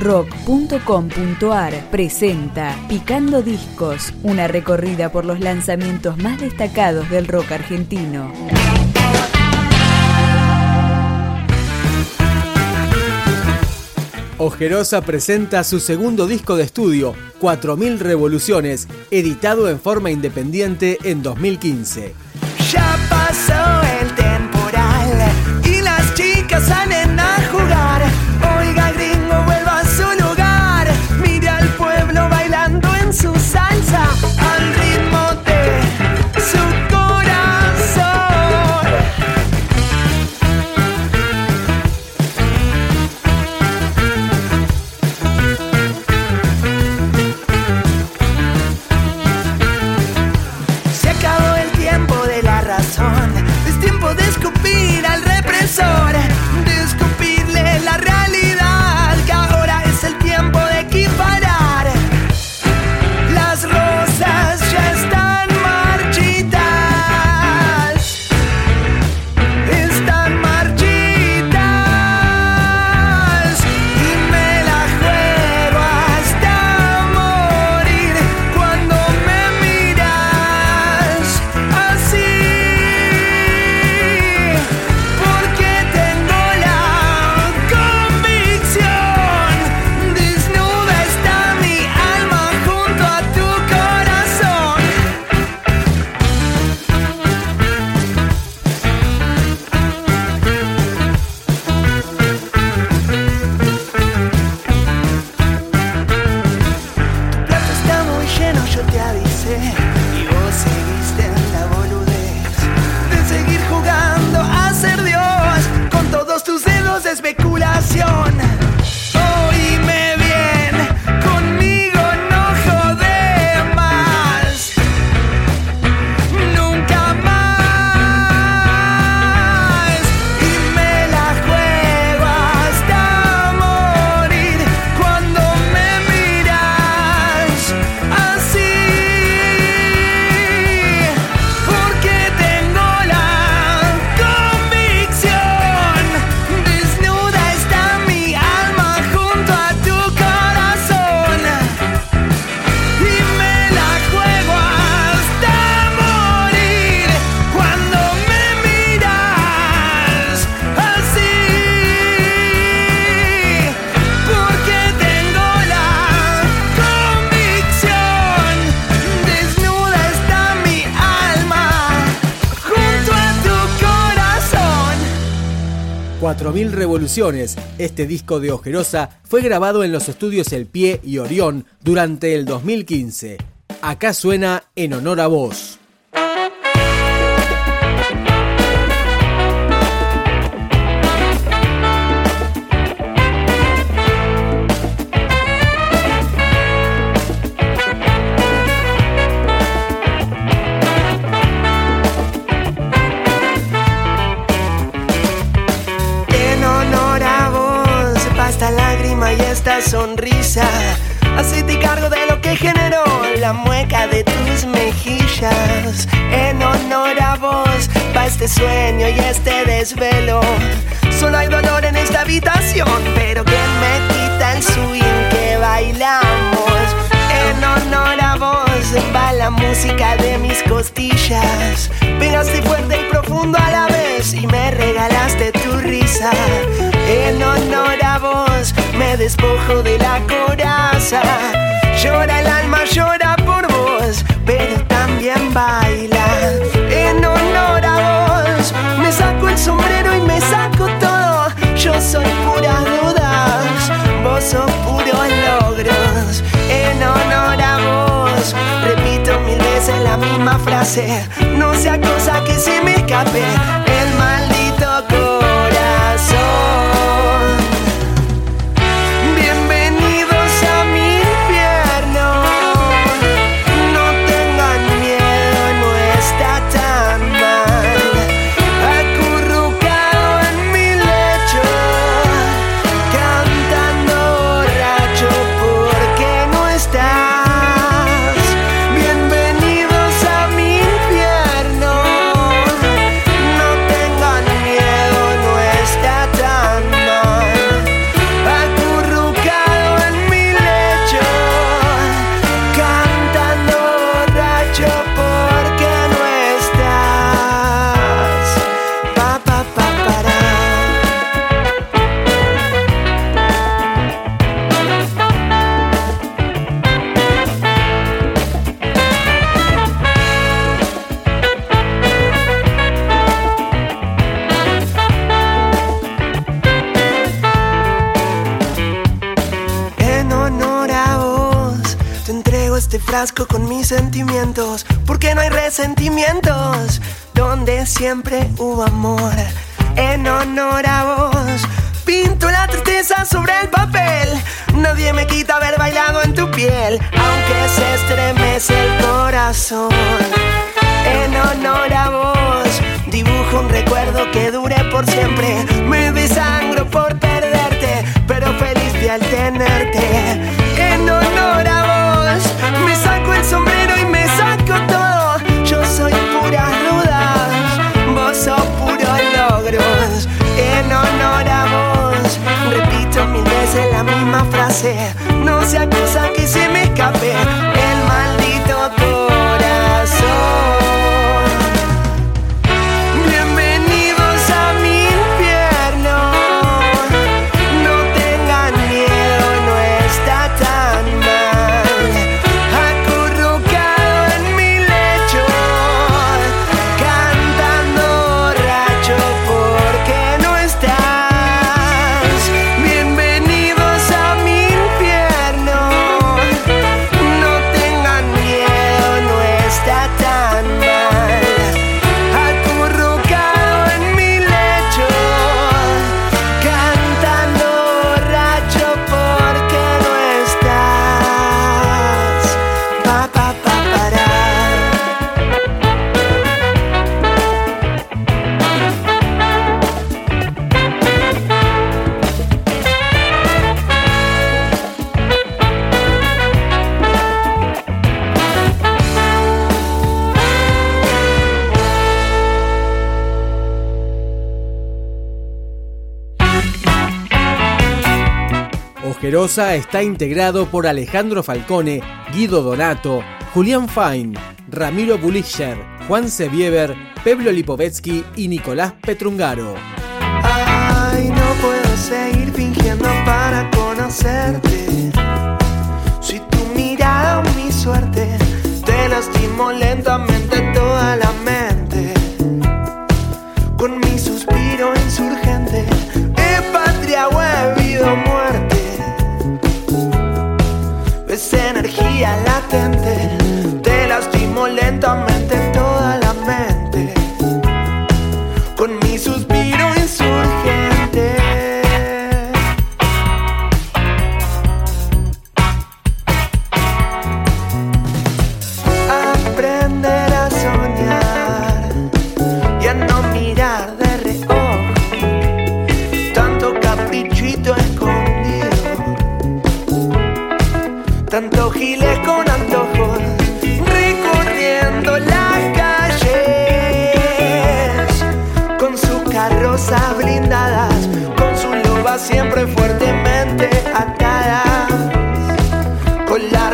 rock.com.ar presenta Picando Discos, una recorrida por los lanzamientos más destacados del rock argentino. Ojerosa presenta su segundo disco de estudio, 4000 Revoluciones, editado en forma independiente en 2015. Ya pasó 4000 Revoluciones, este disco de Ojerosa, fue grabado en los estudios El Pie y Orión durante el 2015. Acá suena en honor a vos. Esta sonrisa. Hacete cargo de lo que generó la mueca de tus mejillas. En honor a vos, pa' este sueño y este desvelo. Solo hay dolor en esta habitación, pero ¿quién me quita el swing que bailamos? En honor a vos, va la música de mis costillas. Pegaste fuerte y profundo a la vez y me regalaste tu risa. En honor a vos, me despojo de la coraza. Llora el alma, llora por vos, pero también baila. En honor a vos, me saco el sombrero y me saco todo. Yo soy puras dudas, vos sos puros logros. En honor a vos, repito mil veces la misma frase. No sea cosa que se me escape porque no hay resentimientos, donde siempre hubo amor, en honor a vos. Pinto la tristeza sobre el papel, nadie me quita haber bailado en tu piel, aunque se estremece el corazón, en honor a vos. Dibujo un recuerdo que dure por siempre, me desangro por perderte, pero feliz de al tenerte, en honor a vos. Me saco el sombrero En honor a vos, repito mil veces la misma frase. No sea cosa que se me escape Ojerosa está integrado por Alejandro Falcone, Guido Donato, Julián Fine, Ramiro Bulischer, Juan Sebieber, Pablo Lipovetsky y Nicolás Petrungaro. Ay, no puedo seguir fingiendo para conocerte. Si tu mirada mi suerte te lastimo lentamente toda la mente. Tanto giles con antojos, recorriendo las calles con sus carrozas blindadas, con sus lobas siempre fuertemente atadas, con la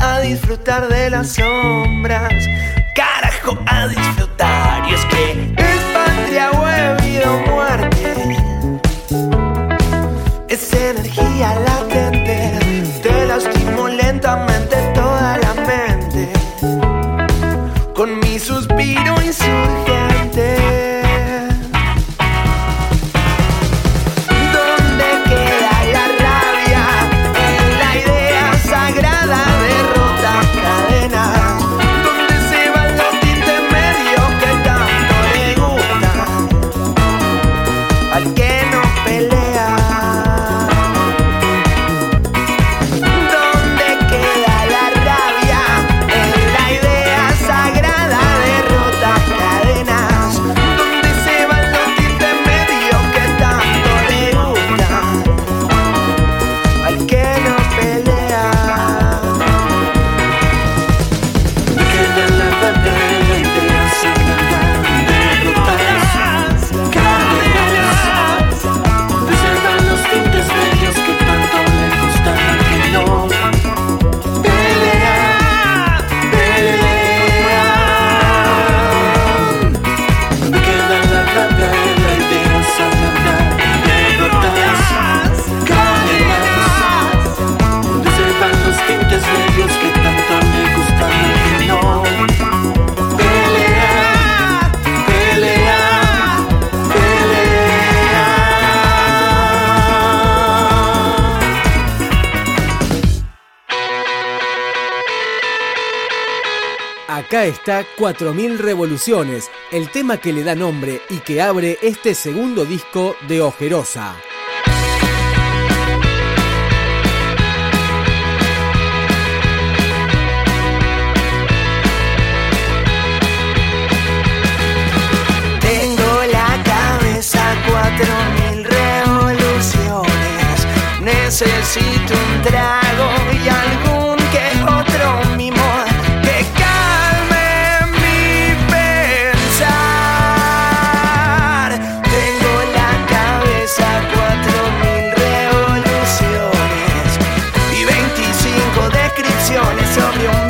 a disfrutar de las sombras. Carajo, a disfrutar. Y es que Acá está 4000 revoluciones, el tema que le da nombre y que abre este segundo disco de Ojerosa. Tengo la cabeza 4000 revoluciones, necesito un traje. from your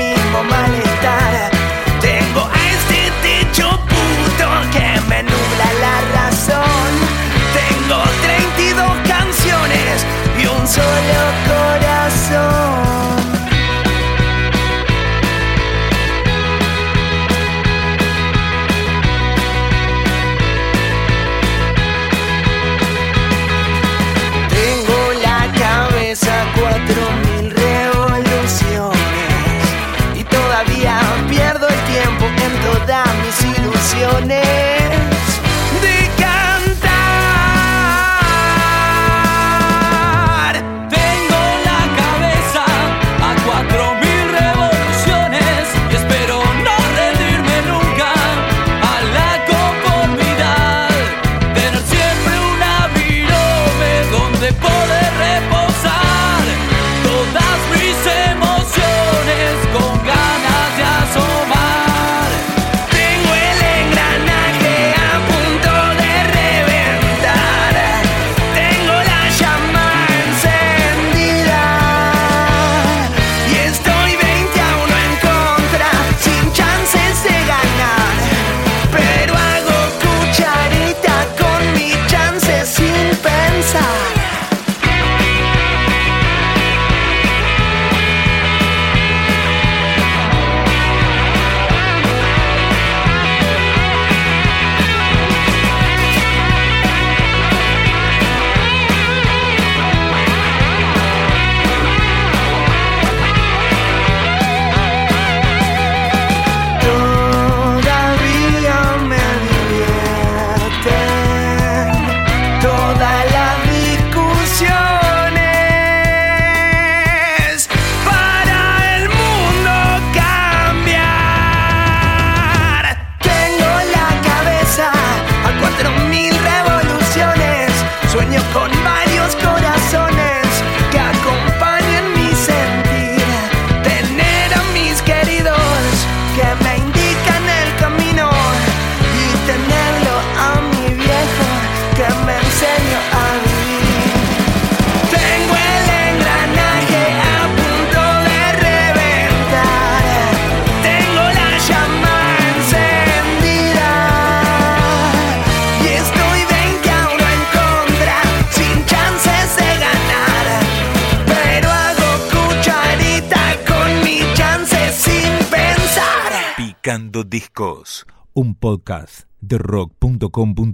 Marcando Discos, un podcast de rock.com.ar.